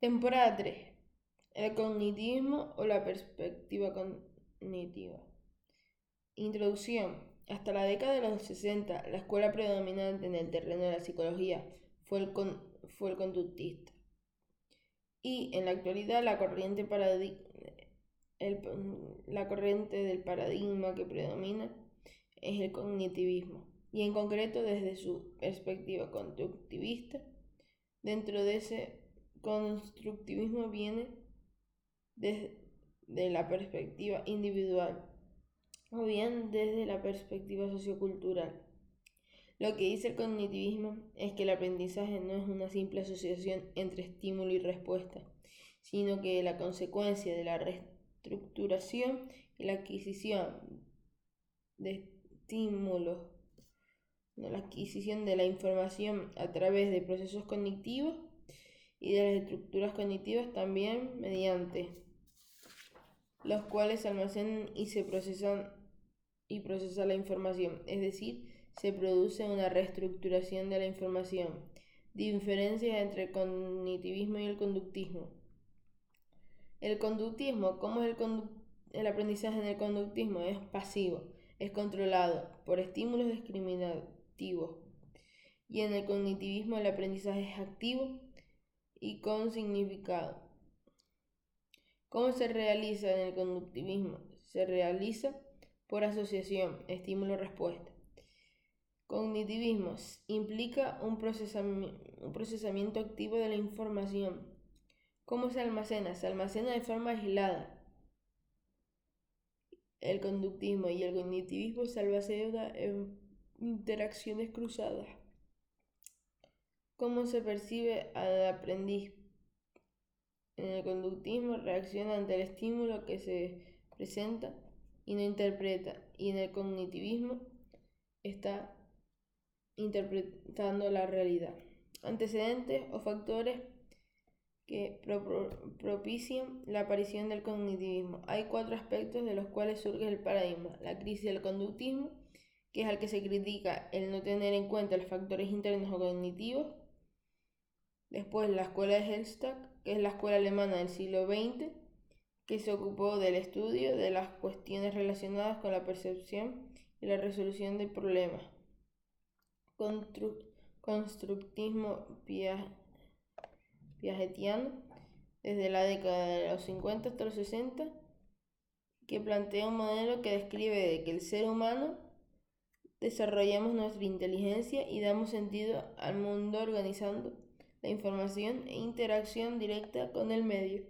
Temporada 3. El cognitivismo o la perspectiva cognitiva. Introducción. Hasta la década de los 60, la escuela predominante en el terreno de la psicología fue el, fue el conductista. Y en la actualidad la corriente, la corriente del paradigma que predomina es el cognitivismo, y en concreto desde su perspectiva conductivista, dentro de ese constructivismo viene desde la perspectiva individual o bien desde la perspectiva sociocultural. Lo que dice el cognitivismo es que el aprendizaje no es una simple asociación entre estímulo y respuesta, sino que la consecuencia de la reestructuración y la adquisición de estímulos, la adquisición de la información a través de procesos cognitivos y de las estructuras cognitivas también mediante los cuales se almacenan y se procesan y procesa la información, es decir, se produce una reestructuración de la información. Diferencias entre el cognitivismo y el conductismo. El conductismo, ¿cómo es el, el aprendizaje en el conductismo? Es pasivo, es controlado por estímulos discriminativos. Y en el cognitivismo el aprendizaje es activo, y con significado. ¿Cómo se realiza en el conductivismo? Se realiza por asociación, estímulo-respuesta. Cognitivismo implica un procesamiento, activo de la información. ¿Cómo se almacena? Se almacena de forma aislada. El conductismo y el cognitivismo se almacena en interacciones cruzadas cómo se percibe al aprendiz. En el conductismo reacciona ante el estímulo que se presenta y no interpreta. Y en el cognitivismo está interpretando la realidad. Antecedentes o factores que propician la aparición del cognitivismo. Hay cuatro aspectos de los cuales surge el paradigma. La crisis del conductismo, que es al que se critica el no tener en cuenta los factores internos o cognitivos. Después la escuela de Hellstatt, que es la escuela alemana del siglo XX, que se ocupó del estudio de las cuestiones relacionadas con la percepción y la resolución de problemas. constructismo piagetiano, desde la década de los 50 hasta los 60, que plantea un modelo que describe de que el ser humano desarrollamos nuestra inteligencia y damos sentido al mundo organizando la información e interacción directa con el medio.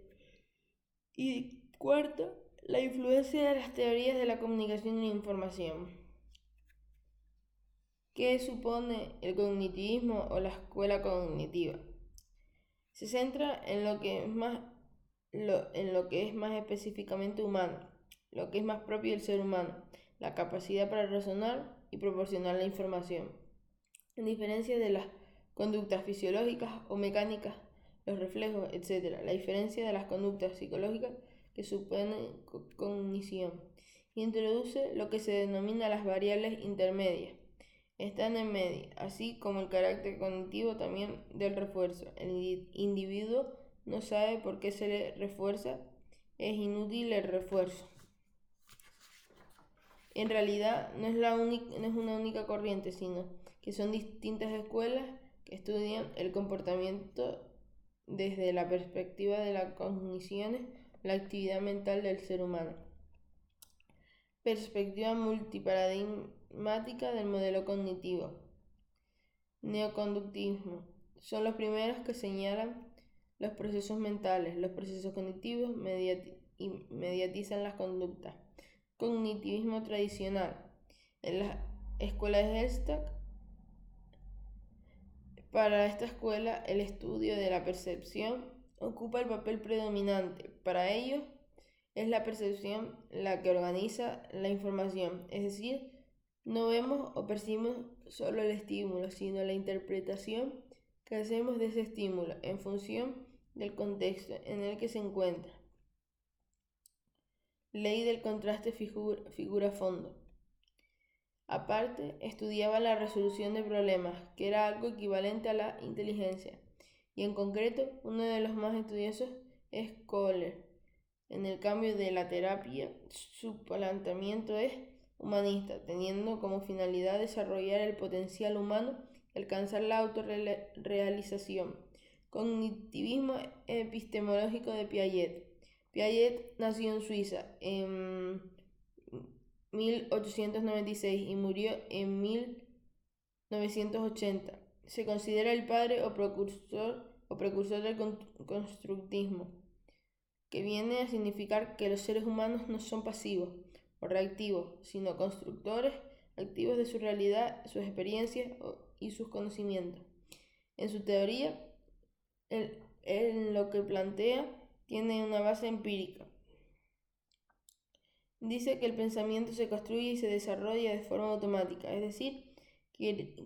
Y cuarto, la influencia de las teorías de la comunicación y la información. ¿Qué supone el cognitivismo o la escuela cognitiva? Se centra en lo que es más, en lo que es más específicamente humano, lo que es más propio del ser humano, la capacidad para razonar y proporcionar la información. En diferencia de las conductas fisiológicas o mecánicas, los reflejos, etc. La diferencia de las conductas psicológicas que suponen cognición. Introduce lo que se denomina las variables intermedias. Están en medio, así como el carácter cognitivo también del refuerzo. El individuo no sabe por qué se le refuerza, es inútil el refuerzo. En realidad no es, la no es una única corriente, sino que son distintas escuelas estudian el comportamiento desde la perspectiva de las cogniciones, la actividad mental del ser humano. Perspectiva multiparadigmática del modelo cognitivo. Neoconductismo. Son los primeros que señalan los procesos mentales, los procesos cognitivos y mediatizan las conductas. Cognitivismo tradicional. En la escuela de Hellstatt para esta escuela, el estudio de la percepción ocupa el papel predominante. Para ellos, es la percepción la que organiza la información, es decir, no vemos o percibimos solo el estímulo, sino la interpretación que hacemos de ese estímulo en función del contexto en el que se encuentra. Ley del contraste figura, figura fondo. Aparte, estudiaba la resolución de problemas, que era algo equivalente a la inteligencia, y en concreto uno de los más estudiosos es Kohler. En el cambio de la terapia, su planteamiento es humanista, teniendo como finalidad desarrollar el potencial humano y alcanzar la autorrealización. Cognitivismo epistemológico de Piaget. Piaget nació en Suiza en 1896 y murió en 1980. Se considera el padre o precursor, o precursor del constructismo, que viene a significar que los seres humanos no son pasivos o reactivos, sino constructores activos de su realidad, sus experiencias y sus conocimientos. En su teoría, en lo que plantea tiene una base empírica. Dice que el pensamiento se construye y se desarrolla de forma automática, es decir,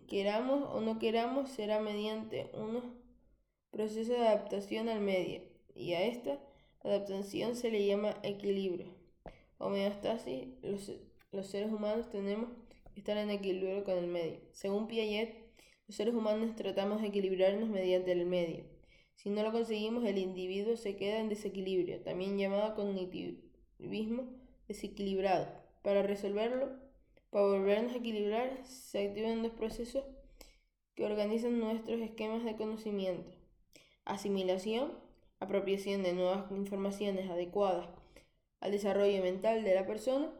queramos o no queramos, será mediante unos procesos de adaptación al medio, y a esta adaptación se le llama equilibrio. Homeostasis, los, los seres humanos tenemos que estar en equilibrio con el medio. Según Piaget, los seres humanos tratamos de equilibrarnos mediante el medio. Si no lo conseguimos, el individuo se queda en desequilibrio, también llamado cognitivismo desequilibrado. Para resolverlo, para volvernos a equilibrar, se activan dos procesos que organizan nuestros esquemas de conocimiento. Asimilación, apropiación de nuevas informaciones adecuadas al desarrollo mental de la persona,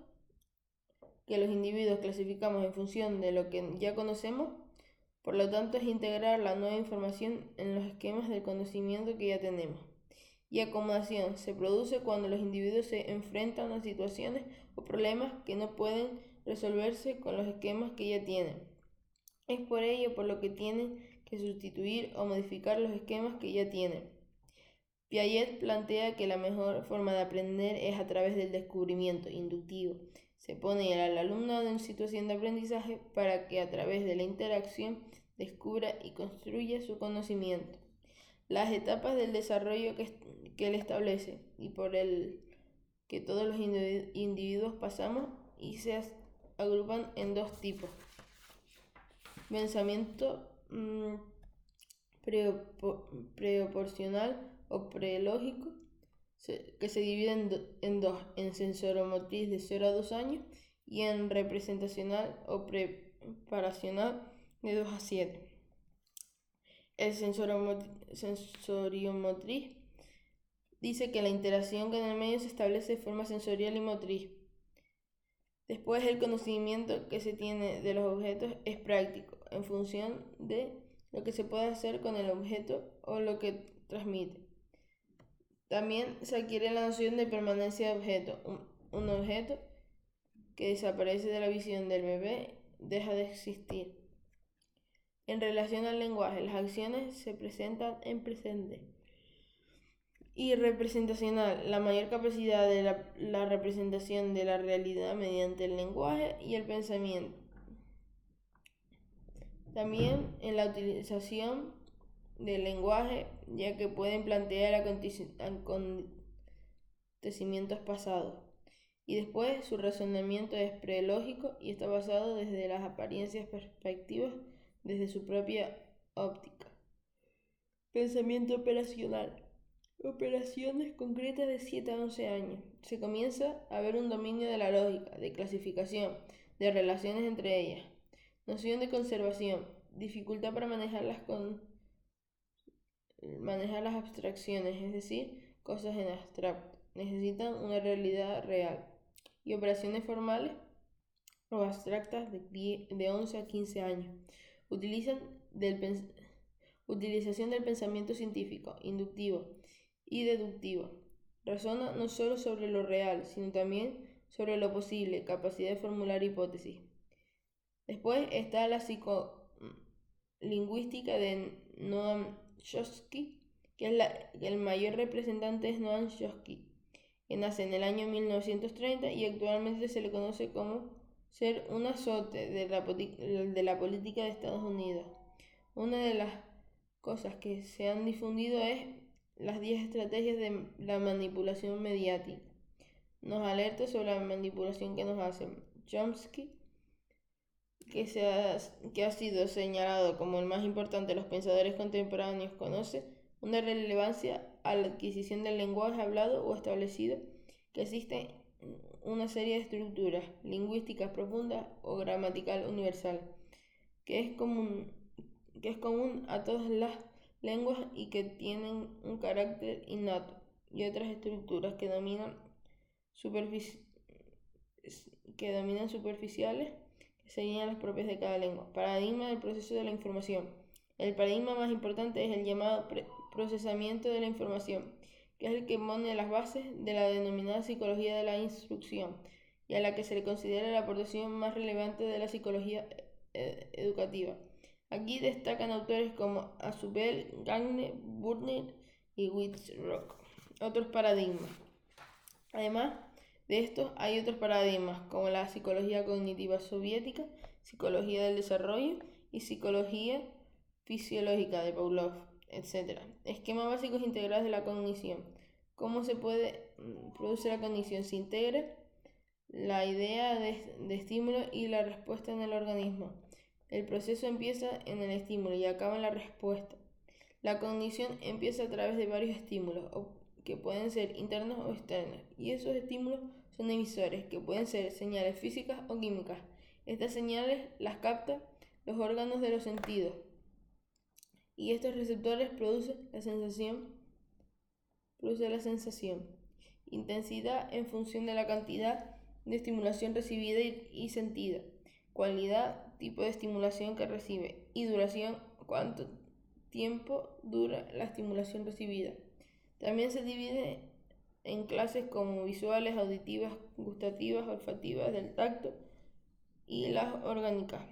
que los individuos clasificamos en función de lo que ya conocemos, por lo tanto es integrar la nueva información en los esquemas del conocimiento que ya tenemos. Y acomodación se produce cuando los individuos se enfrentan a situaciones o problemas que no pueden resolverse con los esquemas que ya tienen. Es por ello por lo que tienen que sustituir o modificar los esquemas que ya tienen. Piaget plantea que la mejor forma de aprender es a través del descubrimiento inductivo. Se pone al alumnado en situación de aprendizaje para que a través de la interacción descubra y construya su conocimiento. Las etapas del desarrollo que, que él establece y por el que todos los individuos pasamos y se agrupan en dos tipos. Pensamiento mm, preoporcional o prelógico, que se divide en, dos, en sensoromotriz de 0 a 2 años y en representacional o preparacional de 2 a 7. El sensoriomotriz dice que la interacción con el medio se establece de forma sensorial y motriz. Después el conocimiento que se tiene de los objetos es práctico, en función de lo que se puede hacer con el objeto o lo que transmite. También se adquiere la noción de permanencia de objeto. Un, objeto que desaparece de la visión del bebé deja de existir. En relación al lenguaje, las acciones se presentan en presente. Y representacional, la mayor capacidad de la, la, representación de la realidad mediante el lenguaje y el pensamiento. También en la utilización del lenguaje, ya que pueden plantear acontecimientos pasados. Y después su razonamiento es prelógico y está basado desde las apariencias perspectivas, desde su propia óptica. Pensamiento operacional. Operaciones concretas de 7 a 11 años. Se comienza a ver un dominio de la lógica, de clasificación, de relaciones entre ellas. Noción de conservación. Dificultad para manejarlas con manejar las abstracciones, es decir, cosas en abstracto. Necesitan una realidad real. Y operaciones formales o abstractas de, de 11 a 15 años. Utilizan del utilización del pensamiento científico, inductivo y deductivo. Razona no solo sobre lo real, sino también sobre lo posible, capacidad de formular hipótesis. Después está la psicolingüística de Noam Chomsky, que es el mayor representante es Noam Chomsky, que nace en el año 1930 y actualmente se le conoce como ser un azote de la, de la política de Estados Unidos. Una de las cosas que se han difundido es las 10 estrategias de la manipulación mediática. Nos alerta sobre la manipulación que nos hacen. Chomsky que, se ha, que ha sido señalado como el más importante de los pensadores contemporáneos, conoce una relevancia a la adquisición del lenguaje hablado o establecido que existe una serie de estructuras lingüísticas profundas o gramatical universal que es común, que es común a todas las lenguas y que tienen un carácter innato y otras estructuras que dominan, que dominan superficiales que serían las propias de cada lengua. Paradigma del proceso de la información. El paradigma más importante es el llamado procesamiento de la información, que es el que pone las bases de la denominada psicología de la instrucción y a la que se le considera la aportación más relevante de la psicología eh, educativa. Aquí destacan autores como Azubel, Gagne, Burner y Witzrock. Otros paradigmas. Además de estos, hay otros paradigmas como la psicología cognitiva soviética, psicología del desarrollo y psicología fisiológica de Pavlov, etc. Esquemas básicos integrales de la cognición. ¿Cómo se puede mm, producir la cognición? Se integra la idea de, de estímulo y la respuesta en el organismo. El proceso empieza en el estímulo y acaba en la respuesta. La cognición empieza a través de varios estímulos, que pueden ser internos o externos, y esos estímulos son emisores, que pueden ser señales físicas o químicas. Estas señales las captan los órganos de los sentidos, y estos receptores producen la sensación, produce la sensación, intensidad en función de la cantidad de estimulación recibida y sentida, cualidad tipo de estimulación que recibe y duración, cuánto tiempo dura la estimulación recibida. También se divide en clases como visuales, auditivas, gustativas, olfativas, del tacto y las orgánicas.